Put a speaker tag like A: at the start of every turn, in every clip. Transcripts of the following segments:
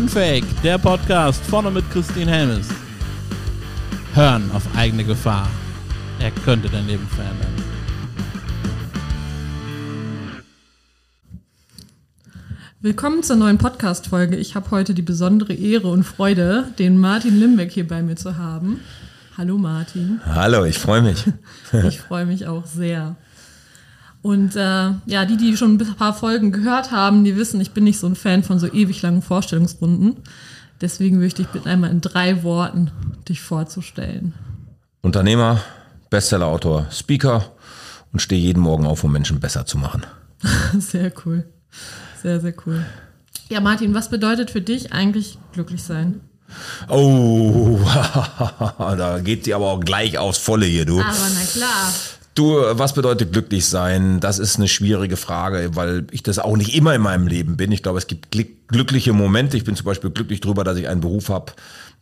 A: Unfake, der Podcast vorne mit Christine Helmes. Hören auf eigene Gefahr. Er könnte dein Leben verändern.
B: Willkommen zur neuen Podcast-Folge. Ich habe heute die besondere Ehre und Freude, den Martin Limbeck hier bei mir zu haben. Hallo Martin.
C: Hallo, ich freue mich.
B: ich freue mich auch sehr. Und äh, ja, die, die schon ein paar Folgen gehört haben, die wissen, ich bin nicht so ein Fan von so ewig langen Vorstellungsrunden. Deswegen möchte ich bitten, einmal in drei Worten dich vorzustellen.
C: Unternehmer, Bestsellerautor, Speaker und stehe jeden Morgen auf, um Menschen besser zu machen.
B: sehr cool. Sehr, sehr cool. Ja, Martin, was bedeutet für dich eigentlich glücklich sein?
C: Oh, da geht sie aber auch gleich aufs Volle hier, du.
B: Aber na klar.
C: Du, was bedeutet glücklich sein? Das ist eine schwierige Frage, weil ich das auch nicht immer in meinem Leben bin. Ich glaube, es gibt glückliche Momente. Ich bin zum Beispiel glücklich darüber, dass ich einen Beruf habe,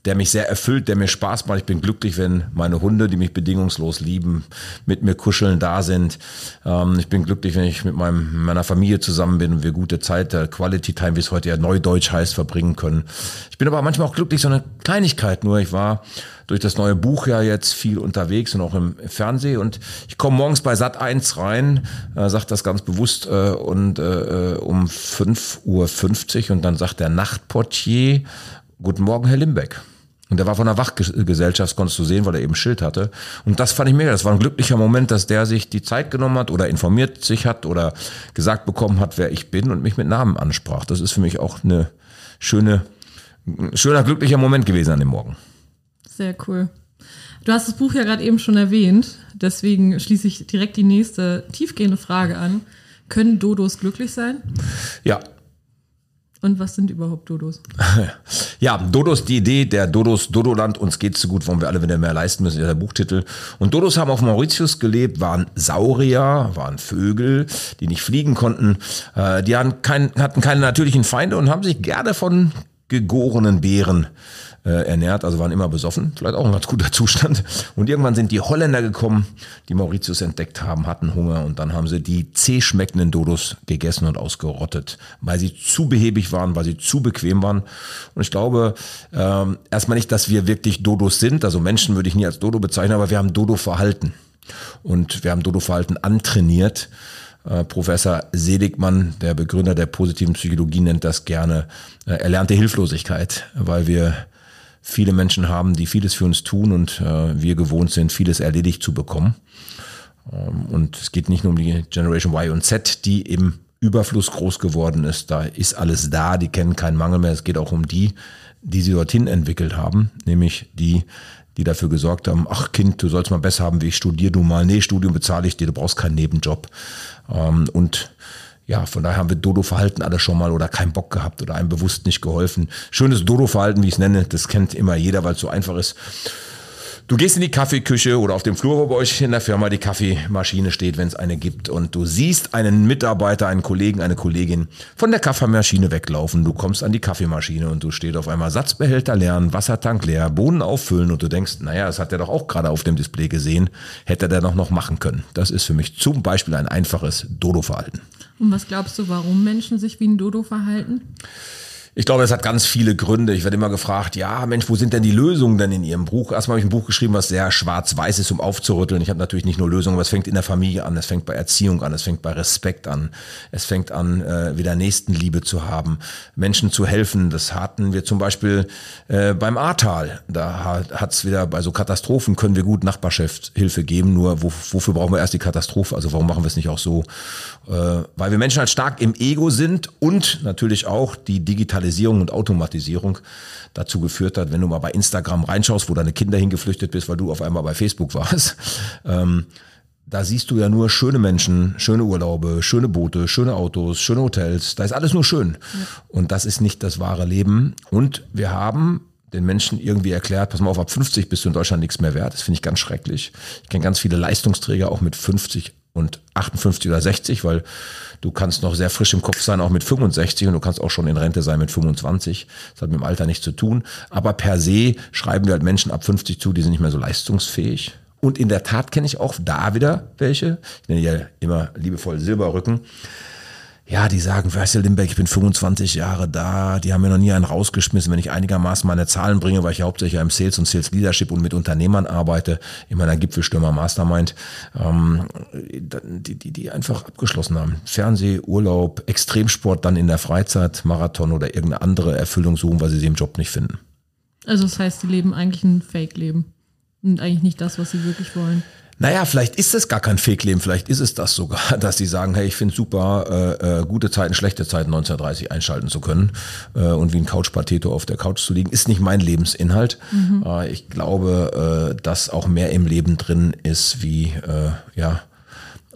C: der mich sehr erfüllt, der mir Spaß macht. Ich bin glücklich, wenn meine Hunde, die mich bedingungslos lieben, mit mir kuscheln, da sind. Ähm, ich bin glücklich, wenn ich mit meinem, meiner Familie zusammen bin und wir gute Zeit, der Quality Time, wie es heute ja Neudeutsch heißt, verbringen können. Ich bin aber manchmal auch glücklich, so eine Kleinigkeit nur. Ich war durch das neue Buch ja jetzt viel unterwegs und auch im Fernsehen und ich komme morgens bei Sat 1 rein, äh, sagt das ganz bewusst äh, und äh, äh um 5.50 Uhr und dann sagt der Nachtportier, Guten Morgen, Herr Limbeck. Und der war von der Wachgesellschaft, konntest du sehen, weil er eben Schild hatte. Und das fand ich mega. Das war ein glücklicher Moment, dass der sich die Zeit genommen hat oder informiert sich hat oder gesagt bekommen hat, wer ich bin und mich mit Namen ansprach. Das ist für mich auch eine schöne, schöner, glücklicher Moment gewesen an dem Morgen.
B: Sehr cool. Du hast das Buch ja gerade eben schon erwähnt. Deswegen schließe ich direkt die nächste tiefgehende Frage an. Können Dodos glücklich sein?
C: Ja,
B: und was sind überhaupt Dodos?
C: Ja, Dodos, die Idee der Dodos, Dodoland, uns geht's so gut, wollen wir alle wieder mehr leisten müssen, ist der Buchtitel. Und Dodos haben auf Mauritius gelebt, waren Saurier, waren Vögel, die nicht fliegen konnten. Äh, die hatten, kein, hatten keine natürlichen Feinde und haben sich gerne von gegorenen Bären äh, ernährt, also waren immer besoffen, vielleicht auch ein ganz guter Zustand. Und irgendwann sind die Holländer gekommen, die Mauritius entdeckt haben, hatten Hunger und dann haben sie die zäh schmeckenden Dodos gegessen und ausgerottet, weil sie zu behäbig waren, weil sie zu bequem waren. Und ich glaube ähm, erstmal nicht, dass wir wirklich Dodos sind, also Menschen würde ich nie als Dodo bezeichnen, aber wir haben Dodo-Verhalten. Und wir haben Dodo-Verhalten antrainiert. Äh, Professor Seligmann, der Begründer der positiven Psychologie, nennt das gerne äh, erlernte Hilflosigkeit, weil wir viele Menschen haben, die vieles für uns tun und äh, wir gewohnt sind, vieles erledigt zu bekommen. Ähm, und es geht nicht nur um die Generation Y und Z, die im Überfluss groß geworden ist. Da ist alles da, die kennen keinen Mangel mehr. Es geht auch um die, die sie dorthin entwickelt haben, nämlich die, die dafür gesorgt haben, ach Kind, du sollst mal besser haben, wie ich studiere du mal. Nee, Studium bezahle ich dir, du brauchst keinen Nebenjob. Ähm, und ja, von daher haben wir Dodo-Verhalten alle schon mal oder keinen Bock gehabt oder einem bewusst nicht geholfen. Schönes Dodo-Verhalten, wie ich es nenne, das kennt immer jeder, weil es so einfach ist. Du gehst in die Kaffeeküche oder auf dem Flur, wo bei euch in der Firma die Kaffeemaschine steht, wenn es eine gibt, und du siehst einen Mitarbeiter, einen Kollegen, eine Kollegin von der Kaffeemaschine weglaufen. Du kommst an die Kaffeemaschine und du stehst auf einmal Satzbehälter leeren, Wassertank leer, Bohnen auffüllen und du denkst, naja, das hat er doch auch gerade auf dem Display gesehen, hätte er doch noch machen können. Das ist für mich zum Beispiel ein einfaches Dodo-Verhalten.
B: Und was glaubst du, warum Menschen sich wie ein Dodo verhalten?
C: Ich glaube, es hat ganz viele Gründe. Ich werde immer gefragt, ja, Mensch, wo sind denn die Lösungen denn in Ihrem Buch? Erstmal habe ich ein Buch geschrieben, was sehr schwarz-weiß ist, um aufzurütteln. Ich habe natürlich nicht nur Lösungen, aber es fängt in der Familie an, es fängt bei Erziehung an, es fängt bei Respekt an, es fängt an, äh, wieder Nächstenliebe zu haben, Menschen zu helfen. Das hatten wir zum Beispiel äh, beim Ahrtal. Da hat es wieder bei so Katastrophen können wir gut Nachbarschaftshilfe geben, nur wo, wofür brauchen wir erst die Katastrophe? Also warum machen wir es nicht auch so? Äh, weil wir Menschen halt stark im Ego sind und natürlich auch die Digitalisierung Digitalisierung und Automatisierung dazu geführt hat, wenn du mal bei Instagram reinschaust, wo deine Kinder hingeflüchtet bist, weil du auf einmal bei Facebook warst, ähm, da siehst du ja nur schöne Menschen, schöne Urlaube, schöne Boote, schöne Autos, schöne Hotels. Da ist alles nur schön. Ja. Und das ist nicht das wahre Leben. Und wir haben den Menschen irgendwie erklärt, pass mal auf, ab 50 bist du in Deutschland nichts mehr wert. Das finde ich ganz schrecklich. Ich kenne ganz viele Leistungsträger auch mit 50 und 58 oder 60, weil du kannst noch sehr frisch im Kopf sein, auch mit 65 und du kannst auch schon in Rente sein mit 25. Das hat mit dem Alter nichts zu tun. Aber per se schreiben wir halt Menschen ab 50 zu, die sind nicht mehr so leistungsfähig. Und in der Tat kenne ich auch da wieder welche. Ich nenne ja immer liebevoll Silberrücken ja, die sagen, weißt du, Limbeck, ich bin 25 Jahre da, die haben mir noch nie einen rausgeschmissen, wenn ich einigermaßen meine Zahlen bringe, weil ich ja hauptsächlich im Sales und Sales Leadership und mit Unternehmern arbeite, in meiner Gipfelstürmer Mastermind, ähm, die, die, die einfach abgeschlossen haben. Fernseh, Urlaub, Extremsport dann in der Freizeit, Marathon oder irgendeine andere Erfüllung suchen, weil sie sie im Job nicht finden.
B: Also das heißt, sie leben eigentlich ein Fake-Leben und eigentlich nicht das, was sie wirklich wollen.
C: Naja, vielleicht ist es gar kein Fake-Leben, vielleicht ist es das sogar, dass die sagen, hey, ich finde super, äh, äh, gute Zeiten, schlechte Zeiten 1930 einschalten zu können äh, und wie ein Couch-Pateto auf der Couch zu liegen, ist nicht mein Lebensinhalt. Mhm. Äh, ich glaube, äh, dass auch mehr im Leben drin ist wie, äh, ja,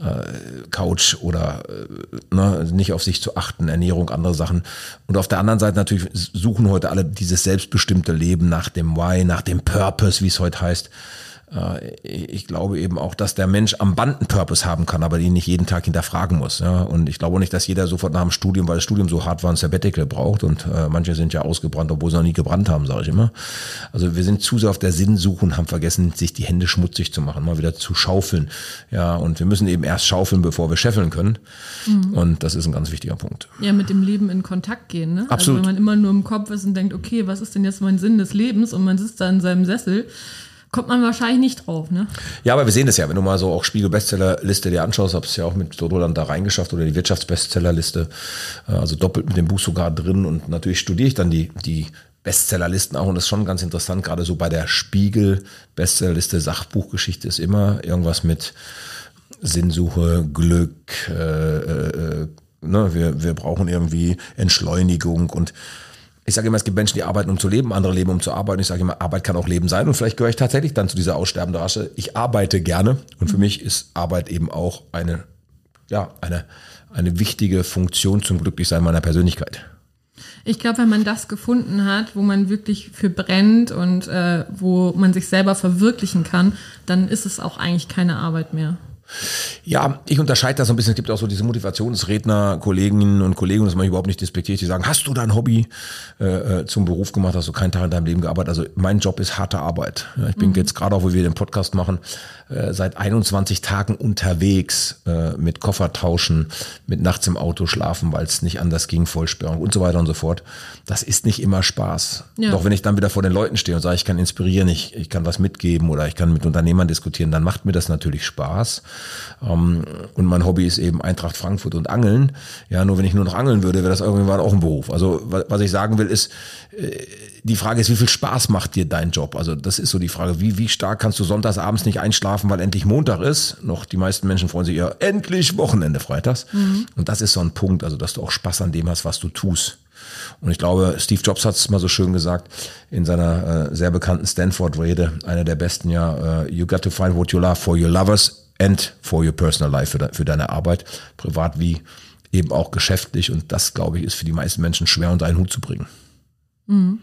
C: äh, Couch oder äh, ne, nicht auf sich zu achten, Ernährung, andere Sachen. Und auf der anderen Seite natürlich suchen heute alle dieses selbstbestimmte Leben nach dem Why, nach dem Purpose, wie es heute heißt. Äh, ich glaube eben auch, dass der Mensch am Band einen Purpose haben kann, aber ihn nicht jeden Tag hinterfragen muss. Ja? Und ich glaube nicht, dass jeder sofort nach dem Studium, weil das Studium so hart war, ein Sabbatical braucht. Und äh, manche sind ja ausgebrannt, obwohl sie noch nie gebrannt haben, sage ich immer. Also wir sind zu sehr auf der Sinnsuche und haben vergessen, sich die Hände schmutzig zu machen, mal wieder zu schaufeln. Ja, und wir müssen eben erst schaufeln, bevor wir scheffeln können. Mhm. Und das ist ein ganz wichtiger Punkt.
B: Ja, mit dem Leben in Kontakt gehen. Ne?
C: Absolut.
B: Also wenn man immer nur im Kopf ist und denkt, okay, was ist denn jetzt mein Sinn des Lebens? Und man sitzt da in seinem Sessel kommt man wahrscheinlich nicht drauf, ne?
C: Ja, aber wir sehen das ja, wenn du mal so auch Spiegel-Bestsellerliste dir anschaust, hab's ja auch mit Roland da reingeschafft oder die Wirtschaftsbestsellerliste, äh, also doppelt mit dem Buch sogar drin. Und natürlich studiere ich dann die, die Bestsellerlisten auch. Und das ist schon ganz interessant, gerade so bei der Spiegel-Bestsellerliste Sachbuchgeschichte ist immer irgendwas mit Sinnsuche, Glück, äh, äh, ne, wir, wir brauchen irgendwie Entschleunigung und ich sage immer, es gibt Menschen, die arbeiten, um zu leben, andere leben, um zu arbeiten. Ich sage immer, Arbeit kann auch Leben sein. Und vielleicht gehöre ich tatsächlich dann zu dieser aussterbenden Rasse. Ich arbeite gerne. Und für mich ist Arbeit eben auch eine, ja, eine, eine wichtige Funktion zum Glücklichsein meiner Persönlichkeit.
B: Ich glaube, wenn man das gefunden hat, wo man wirklich für brennt und äh, wo man sich selber verwirklichen kann, dann ist es auch eigentlich keine Arbeit mehr.
C: Ja, ich unterscheide das so ein bisschen. Es gibt auch so diese Motivationsredner, Kolleginnen und Kollegen, das mache ich überhaupt nicht despektiert, die sagen, hast du dein Hobby äh, äh, zum Beruf gemacht, hast du keinen Tag in deinem Leben gearbeitet? Also mein Job ist harte Arbeit. Ja, ich bin mhm. jetzt gerade auch, wo wir den Podcast machen, äh, seit 21 Tagen unterwegs äh, mit Koffer tauschen, mit nachts im Auto schlafen, weil es nicht anders ging, Vollsperrung und so weiter und so fort. Das ist nicht immer Spaß. Ja. Doch wenn ich dann wieder vor den Leuten stehe und sage, ich kann inspirieren, ich, ich kann was mitgeben oder ich kann mit Unternehmern diskutieren, dann macht mir das natürlich Spaß. Ähm, und mein Hobby ist eben Eintracht Frankfurt und Angeln. Ja, nur wenn ich nur noch angeln würde, wäre das irgendwann auch ein Beruf. Also was ich sagen will ist, äh, die Frage ist, wie viel Spaß macht dir dein Job? Also das ist so die Frage, wie, wie stark kannst du sonntags abends nicht einschlafen, weil endlich Montag ist? Noch die meisten Menschen freuen sich ja endlich Wochenende freitags. Mhm. Und das ist so ein Punkt, also dass du auch Spaß an dem hast, was du tust. Und ich glaube, Steve Jobs hat es mal so schön gesagt in seiner äh, sehr bekannten Stanford-Rede, einer der besten, ja, uh, you got to find what you love for your lovers and for your personal life, für, für deine Arbeit, privat wie eben auch geschäftlich. Und das, glaube ich, ist für die meisten Menschen schwer unter einen Hut zu bringen. Mhm.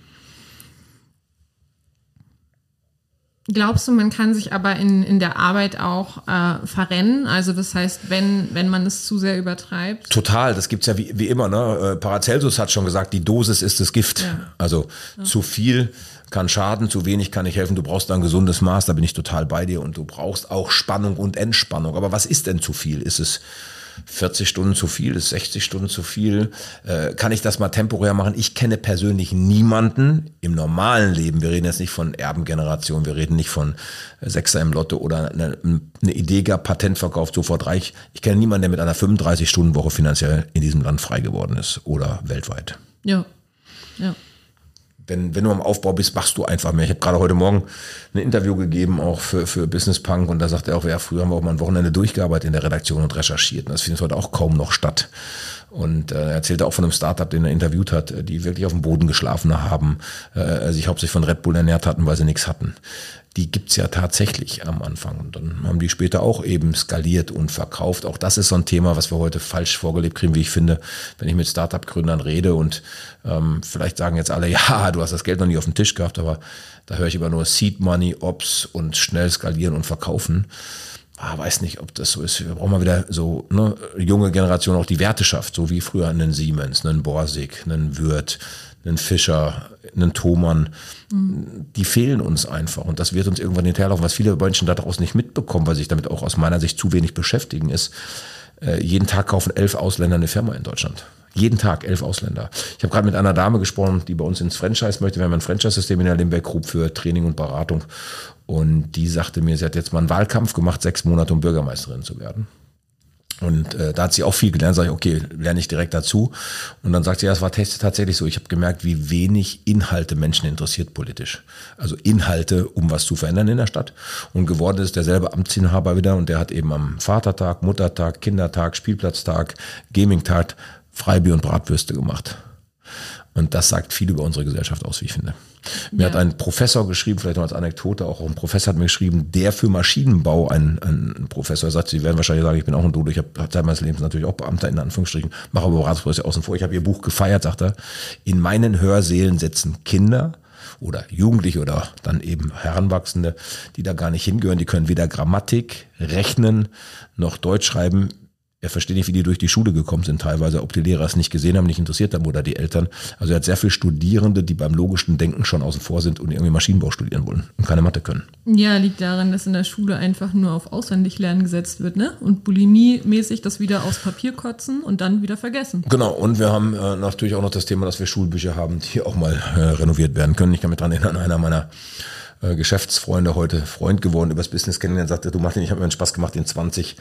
B: Glaubst du, man kann sich aber in, in der Arbeit auch äh, verrennen? Also das heißt, wenn, wenn man es zu sehr übertreibt?
C: Total, das gibt's ja wie, wie immer. Ne? Äh, Paracelsus hat schon gesagt, die Dosis ist das Gift. Ja. Also ja. zu viel kann schaden, zu wenig kann nicht helfen. Du brauchst ein gesundes Maß, da bin ich total bei dir. Und du brauchst auch Spannung und Entspannung. Aber was ist denn zu viel? Ist es 40 Stunden zu viel, ist 60 Stunden zu viel. Äh, kann ich das mal temporär machen? Ich kenne persönlich niemanden im normalen Leben. Wir reden jetzt nicht von Erbengeneration, wir reden nicht von Sechser im Lotto oder eine, eine Idee gab, Patent verkauft, sofort reich. Ich kenne niemanden, der mit einer 35-Stunden-Woche finanziell in diesem Land frei geworden ist oder weltweit.
B: Ja, ja
C: wenn, wenn du am Aufbau bist, machst du einfach mehr. Ich habe gerade heute Morgen ein Interview gegeben, auch für, für Business Punk, und da sagt er auch, ja, früher haben wir auch mal ein Wochenende durchgearbeitet in der Redaktion und recherchiert. Und das findet heute auch kaum noch statt. Und äh, er erzählte auch von einem Startup, den er interviewt hat, die wirklich auf dem Boden geschlafen haben, äh, sich hauptsächlich von Red Bull ernährt hatten, weil sie nichts hatten die gibt's ja tatsächlich am Anfang. Und dann haben die später auch eben skaliert und verkauft. Auch das ist so ein Thema, was wir heute falsch vorgelebt kriegen, wie ich finde, wenn ich mit Startup-Gründern rede und ähm, vielleicht sagen jetzt alle, ja, du hast das Geld noch nie auf dem Tisch gehabt, aber da höre ich immer nur Seed Money, Ops und schnell skalieren und verkaufen. Ah, weiß nicht, ob das so ist. Wir brauchen mal wieder so ne, junge Generation auch die Werte schafft, so wie früher einen Siemens, einen Borsig, einen Würth, einen Fischer, einen Thomann, mhm. die fehlen uns einfach. Und das wird uns irgendwann hinterherlaufen, was viele Menschen da draußen nicht mitbekommen, weil sich damit auch aus meiner Sicht zu wenig beschäftigen, ist, Äh, jeden Tag kaufen elf Ausländer eine Firma in Deutschland. Jeden Tag elf Ausländer. Ich habe gerade mit einer Dame gesprochen, die bei uns ins Franchise möchte. Wir haben ein Franchise-System in der Limbeck Group für Training und Beratung. Und die sagte mir, sie hat jetzt mal einen Wahlkampf gemacht, sechs Monate, um Bürgermeisterin zu werden. Und äh, da hat sie auch viel gelernt. Sag ich, okay, lerne ich direkt dazu. Und dann sagt sie, ja, es war tatsächlich so. Ich habe gemerkt, wie wenig Inhalte Menschen interessiert politisch. Also Inhalte, um was zu verändern in der Stadt. Und geworden ist derselbe Amtsinhaber wieder. Und der hat eben am Vatertag, Muttertag, Kindertag, Spielplatztag, Gamingtag Freibier und Bratwürste gemacht. Und das sagt viel über unsere Gesellschaft aus, wie ich finde. Mir ja. hat ein Professor geschrieben, vielleicht noch als Anekdote, auch ein Professor hat mir geschrieben, der für Maschinenbau, ein, ein Professor sagt, Sie werden wahrscheinlich sagen, ich bin auch ein Dodo, ich habe Zeit meines Lebens natürlich auch Beamter in Anführungsstrichen, mache aber Ratsprozesse außen vor. Ich habe Ihr Buch gefeiert, sagt er. In meinen Hörsälen sitzen Kinder oder Jugendliche oder dann eben Heranwachsende, die da gar nicht hingehören. Die können weder Grammatik, Rechnen noch Deutsch schreiben er versteht nicht, wie die durch die Schule gekommen sind, teilweise, ob die Lehrer es nicht gesehen haben, nicht interessiert haben oder die Eltern. Also er hat sehr viele Studierende, die beim logischen Denken schon außen vor sind und irgendwie Maschinenbau studieren wollen und keine Mathe können.
B: Ja, liegt daran, dass in der Schule einfach nur auf Auswendiglernen gesetzt wird, ne? Und Bulimie-mäßig das wieder aus Papier kotzen und dann wieder vergessen.
C: Genau, und wir haben äh, natürlich auch noch das Thema, dass wir Schulbücher haben, die auch mal äh, renoviert werden können. Ich kann mich dran erinnern, einer meiner äh, Geschäftsfreunde heute Freund geworden, übers Business kennengelernt, sagte, du Martin, ich habe mir einen Spaß gemacht, in 20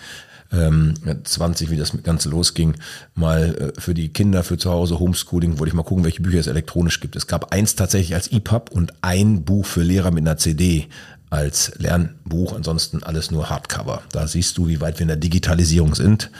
C: ähm, 20, wie das Ganze losging, mal äh, für die Kinder für zu Hause Homeschooling, wollte ich mal gucken, welche Bücher es elektronisch gibt. Es gab eins tatsächlich als EPUB und ein Buch für Lehrer mit einer CD als Lernbuch, ansonsten alles nur Hardcover. Da siehst du, wie weit wir in der Digitalisierung sind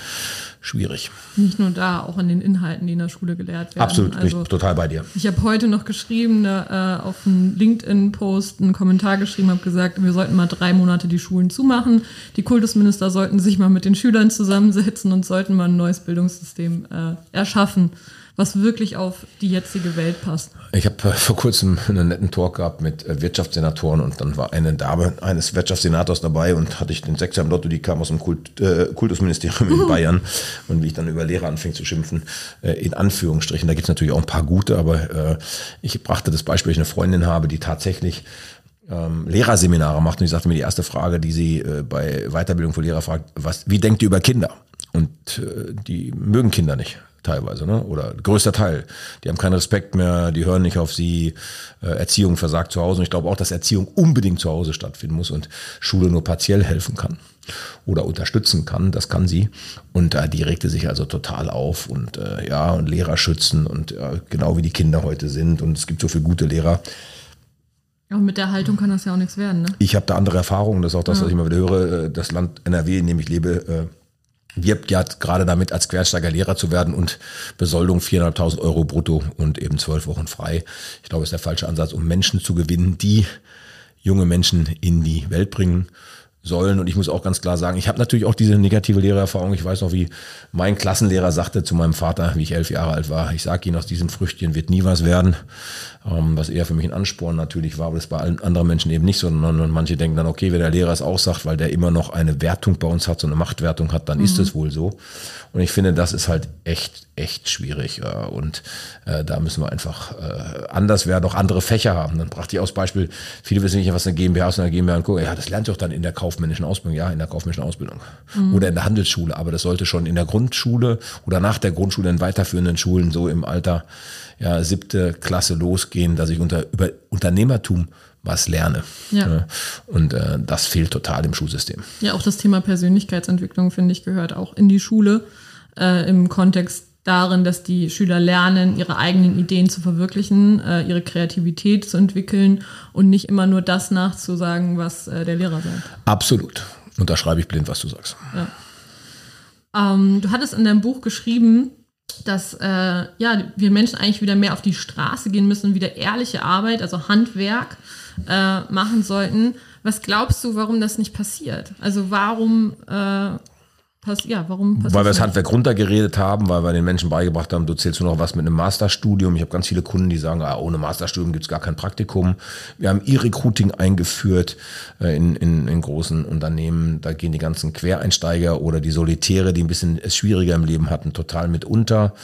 C: schwierig.
B: Nicht nur da, auch in den Inhalten, die in der Schule gelehrt werden.
C: Absolut, also, bin ich total bei dir.
B: Ich habe heute noch geschrieben, äh, auf einen LinkedIn-Post einen Kommentar geschrieben, habe gesagt, wir sollten mal drei Monate die Schulen zumachen. Die Kultusminister sollten sich mal mit den Schülern zusammensetzen und sollten mal ein neues Bildungssystem äh, erschaffen was wirklich auf die jetzige Welt passt.
C: Ich habe äh, vor kurzem einen netten Talk gehabt mit äh, Wirtschaftssenatoren und dann war eine Dame eines Wirtschaftssenators dabei und hatte ich den Sechser im Lotto, die kam aus dem Kult, äh, Kultusministerium in Bayern und wie ich dann über Lehrer anfing zu schimpfen, äh, in Anführungsstrichen, da gibt es natürlich auch ein paar gute, aber äh, ich brachte das Beispiel, ich eine Freundin habe, die tatsächlich ähm, Lehrerseminare macht und die sagte mir die erste Frage, die sie äh, bei Weiterbildung für Lehrer fragt, was, wie denkt ihr über Kinder? Und äh, die mögen Kinder nicht teilweise, ne? oder größter Teil. Die haben keinen Respekt mehr, die hören nicht auf sie, äh, Erziehung versagt zu Hause. Und ich glaube auch, dass Erziehung unbedingt zu Hause stattfinden muss und Schule nur partiell helfen kann oder unterstützen kann, das kann sie. Und äh, die regte sich also total auf und äh, ja, und Lehrer schützen und äh, genau wie die Kinder heute sind. Und es gibt so viele gute Lehrer.
B: Und mit der Haltung kann das ja auch nichts werden, ne?
C: Ich habe da andere Erfahrungen, das ist auch das, ja. was ich immer wieder höre. Äh, das Land NRW, in dem ich lebe, äh, wirbt ja gerade damit, als Quersteiger Lehrer zu werden und Besoldung 4.500 Euro brutto und eben zwölf Wochen frei. Ich glaube, ist der falsche Ansatz, um Menschen zu gewinnen, die junge Menschen in die Welt bringen sollen. Und ich muss auch ganz klar sagen, ich habe natürlich auch diese negative Lehrererfahrung. Ich weiß noch, wie mein Klassenlehrer sagte zu meinem Vater, wie ich elf Jahre alt war, ich sage Ihnen, aus diesem Früchtchen wird nie was werden. Ähm, was eher für mich ein Ansporn natürlich war, aber das bei allen anderen Menschen eben nicht, sondern manche denken dann, okay, wenn der Lehrer es auch sagt, weil der immer noch eine Wertung bei uns hat, so eine Machtwertung hat, dann mhm. ist es wohl so. Und ich finde, das ist halt echt, echt schwierig. Und äh, da müssen wir einfach äh, anders werden, auch andere Fächer haben. Dann brachte ich aus Beispiel, viele wissen nicht, was eine GmbH ist, eine GmbH und gucken, ja, das lernt ihr auch dann in der kaufmännischen Ausbildung, ja, in der kaufmännischen Ausbildung. Mhm. Oder in der Handelsschule, aber das sollte schon in der Grundschule oder nach der Grundschule in weiterführenden Schulen so im Alter ja, siebte Klasse losgehen, dass ich unter über Unternehmertum was lerne. Ja. Und äh, das fehlt total im Schulsystem.
B: Ja, auch das Thema Persönlichkeitsentwicklung, finde ich, gehört auch in die Schule äh, im Kontext darin, dass die Schüler lernen, ihre eigenen Ideen zu verwirklichen, äh, ihre Kreativität zu entwickeln und nicht immer nur das nachzusagen, was äh, der Lehrer sagt.
C: Absolut. Und da schreibe ich blind, was du sagst.
B: Ja. Ähm, du hattest in deinem Buch geschrieben, dass äh, ja, wir Menschen eigentlich wieder mehr auf die Straße gehen müssen, wieder ehrliche Arbeit, also Handwerk äh, machen sollten. Was glaubst du, warum das nicht passiert? Also warum äh, Pass, ja, warum
C: passiert Weil wir das Handwerk runtergeredet haben, weil wir den Menschen beigebracht haben, du zählst nur noch was mit einem Masterstudium. Ich habe ganz viele Kunden, die sagen, ah, ohne Masterstudium gibt es gar kein Praktikum. Wir haben E-Recruiting eingeführt äh, in, in, in großen Unternehmen. Da gehen die ganzen Quereinsteiger oder die Solitäre, die ein bisschen es schwieriger im Leben hatten, total mit unter.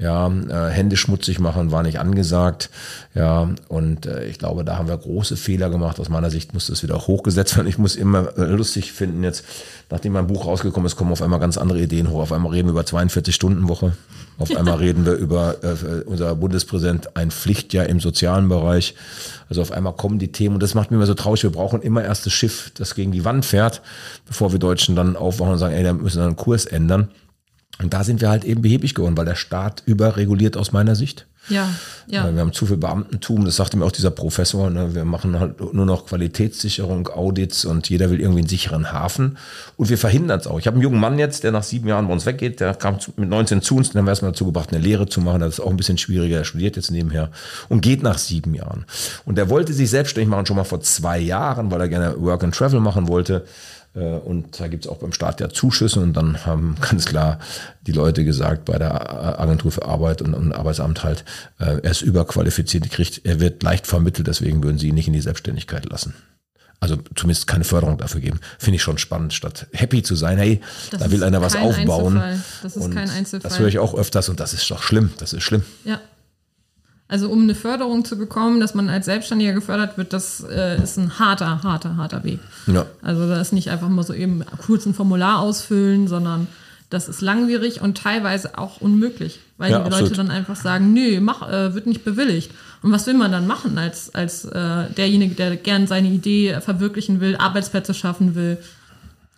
C: Ja, äh, Hände schmutzig machen war nicht angesagt. Ja, und äh, ich glaube, da haben wir große Fehler gemacht. Aus meiner Sicht muss das wieder hochgesetzt werden. Ich muss immer äh, lustig finden jetzt, nachdem mein Buch rausgekommen ist, kommen auf einmal ganz andere Ideen hoch. Auf einmal reden wir über 42-Stunden-Woche. Auf einmal reden wir über äh, unser Bundespräsident ein Pflichtjahr im sozialen Bereich. Also auf einmal kommen die Themen und das macht mir immer so traurig. Wir brauchen immer erst das Schiff, das gegen die Wand fährt, bevor wir Deutschen dann aufwachen und sagen, ey, da müssen wir einen Kurs ändern. Und da sind wir halt eben behäbig geworden, weil der Staat überreguliert aus meiner Sicht.
B: Ja, ja.
C: Wir haben zu viel Beamtentum, das sagte mir auch dieser Professor. Ne? Wir machen halt nur noch Qualitätssicherung, Audits und jeder will irgendwie einen sicheren Hafen. Und wir verhindern es auch. Ich habe einen jungen Mann jetzt, der nach sieben Jahren bei uns weggeht, der kam mit 19 zu uns, dann haben wir erstmal dazu gebracht, eine Lehre zu machen. Das ist auch ein bisschen schwieriger. Er studiert jetzt nebenher und geht nach sieben Jahren. Und der wollte sich selbstständig machen schon mal vor zwei Jahren, weil er gerne Work and Travel machen wollte. Äh, und da gibt es auch beim Staat ja Zuschüsse und dann haben ganz klar die Leute gesagt bei der Agentur für Arbeit und, und Arbeitsamt halt, äh, er ist überqualifiziert, kriegt, er wird leicht vermittelt, deswegen würden sie ihn nicht in die Selbstständigkeit lassen. Also zumindest keine Förderung dafür geben. Finde ich schon spannend, statt happy zu sein, hey, das da will einer was aufbauen.
B: Einzelfall. Das ist
C: und
B: kein Einzelfall.
C: Das höre ich auch öfters und das ist doch schlimm. Das ist schlimm.
B: Ja. Also um eine Förderung zu bekommen, dass man als Selbstständiger gefördert wird, das äh, ist ein harter, harter, harter Weg.
C: Ja.
B: Also da ist nicht einfach mal so eben kurz ein Formular ausfüllen, sondern das ist langwierig und teilweise auch unmöglich, weil
C: Ja,
B: die
C: absolut.
B: Leute dann einfach sagen, nö, mach, äh, wird nicht bewilligt. Und was will man dann machen als, als äh, derjenige, der gern seine Idee verwirklichen will, Arbeitsplätze schaffen will?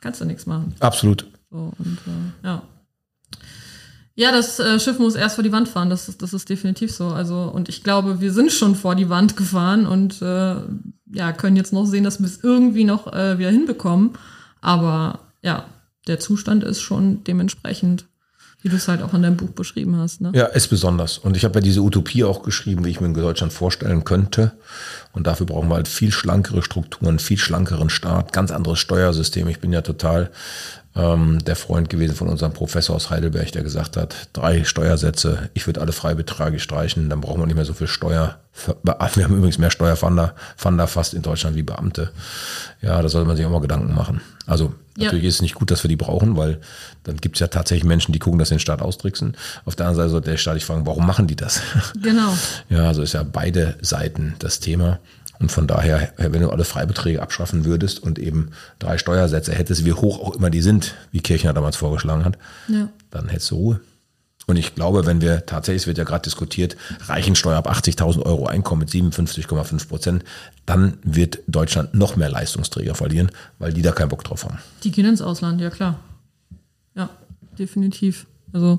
B: Kannst du nichts machen.
C: Absolut.
B: So, und äh, ja. Ja, das äh, Schiff muss erst vor die Wand fahren, das, ist- das ist definitiv so. Also, und ich glaube, wir sind schon vor die Wand gefahren und äh, ja, können jetzt noch sehen, dass wir es irgendwie noch äh, wieder hinbekommen. Aber ja, der Zustand ist schon dementsprechend, wie du es halt auch in deinem Buch beschrieben hast. Ne?
C: Ja, ist besonders. Und ich habe ja diese Utopie auch geschrieben, wie ich mir in Deutschland vorstellen könnte. Und dafür brauchen wir halt viel schlankere Strukturen, viel schlankeren Staat, ganz anderes Steuersystem. Ich bin ja total ähm, der Freund gewesen von unserem Professor aus Heidelberg, der gesagt hat, drei Steuersätze, ich würde alle Freibeträge streichen, dann brauchen wir nicht mehr so viel Steuer. Wir haben übrigens mehr Steuerfander Fander fast in Deutschland wie Beamte. Ja, da sollte man sich auch mal Gedanken machen. Also
B: Ja.
C: natürlich ist es nicht gut, dass wir die brauchen, weil dann gibt es ja tatsächlich Menschen, die gucken, dass sie den Staat austricksen. Auf der anderen Seite sollte der Staat sich fragen, warum machen die das?
B: Genau.
C: Ja, also ist ja beide Seiten das Thema. Und von daher, wenn du alle Freibeträge abschaffen würdest und eben drei Steuersätze hättest, wie hoch auch immer die sind, wie Kirchner damals vorgeschlagen hat,
B: Ja.
C: dann hättest du Ruhe. Und ich glaube, wenn wir tatsächlich, es wird ja gerade diskutiert, Reichensteuer ab 80.000 Euro Einkommen mit 57,5 Prozent, dann wird Deutschland noch mehr Leistungsträger verlieren, weil die da keinen Bock drauf haben.
B: Die gehen ins Ausland, ja klar. Ja, definitiv. Also.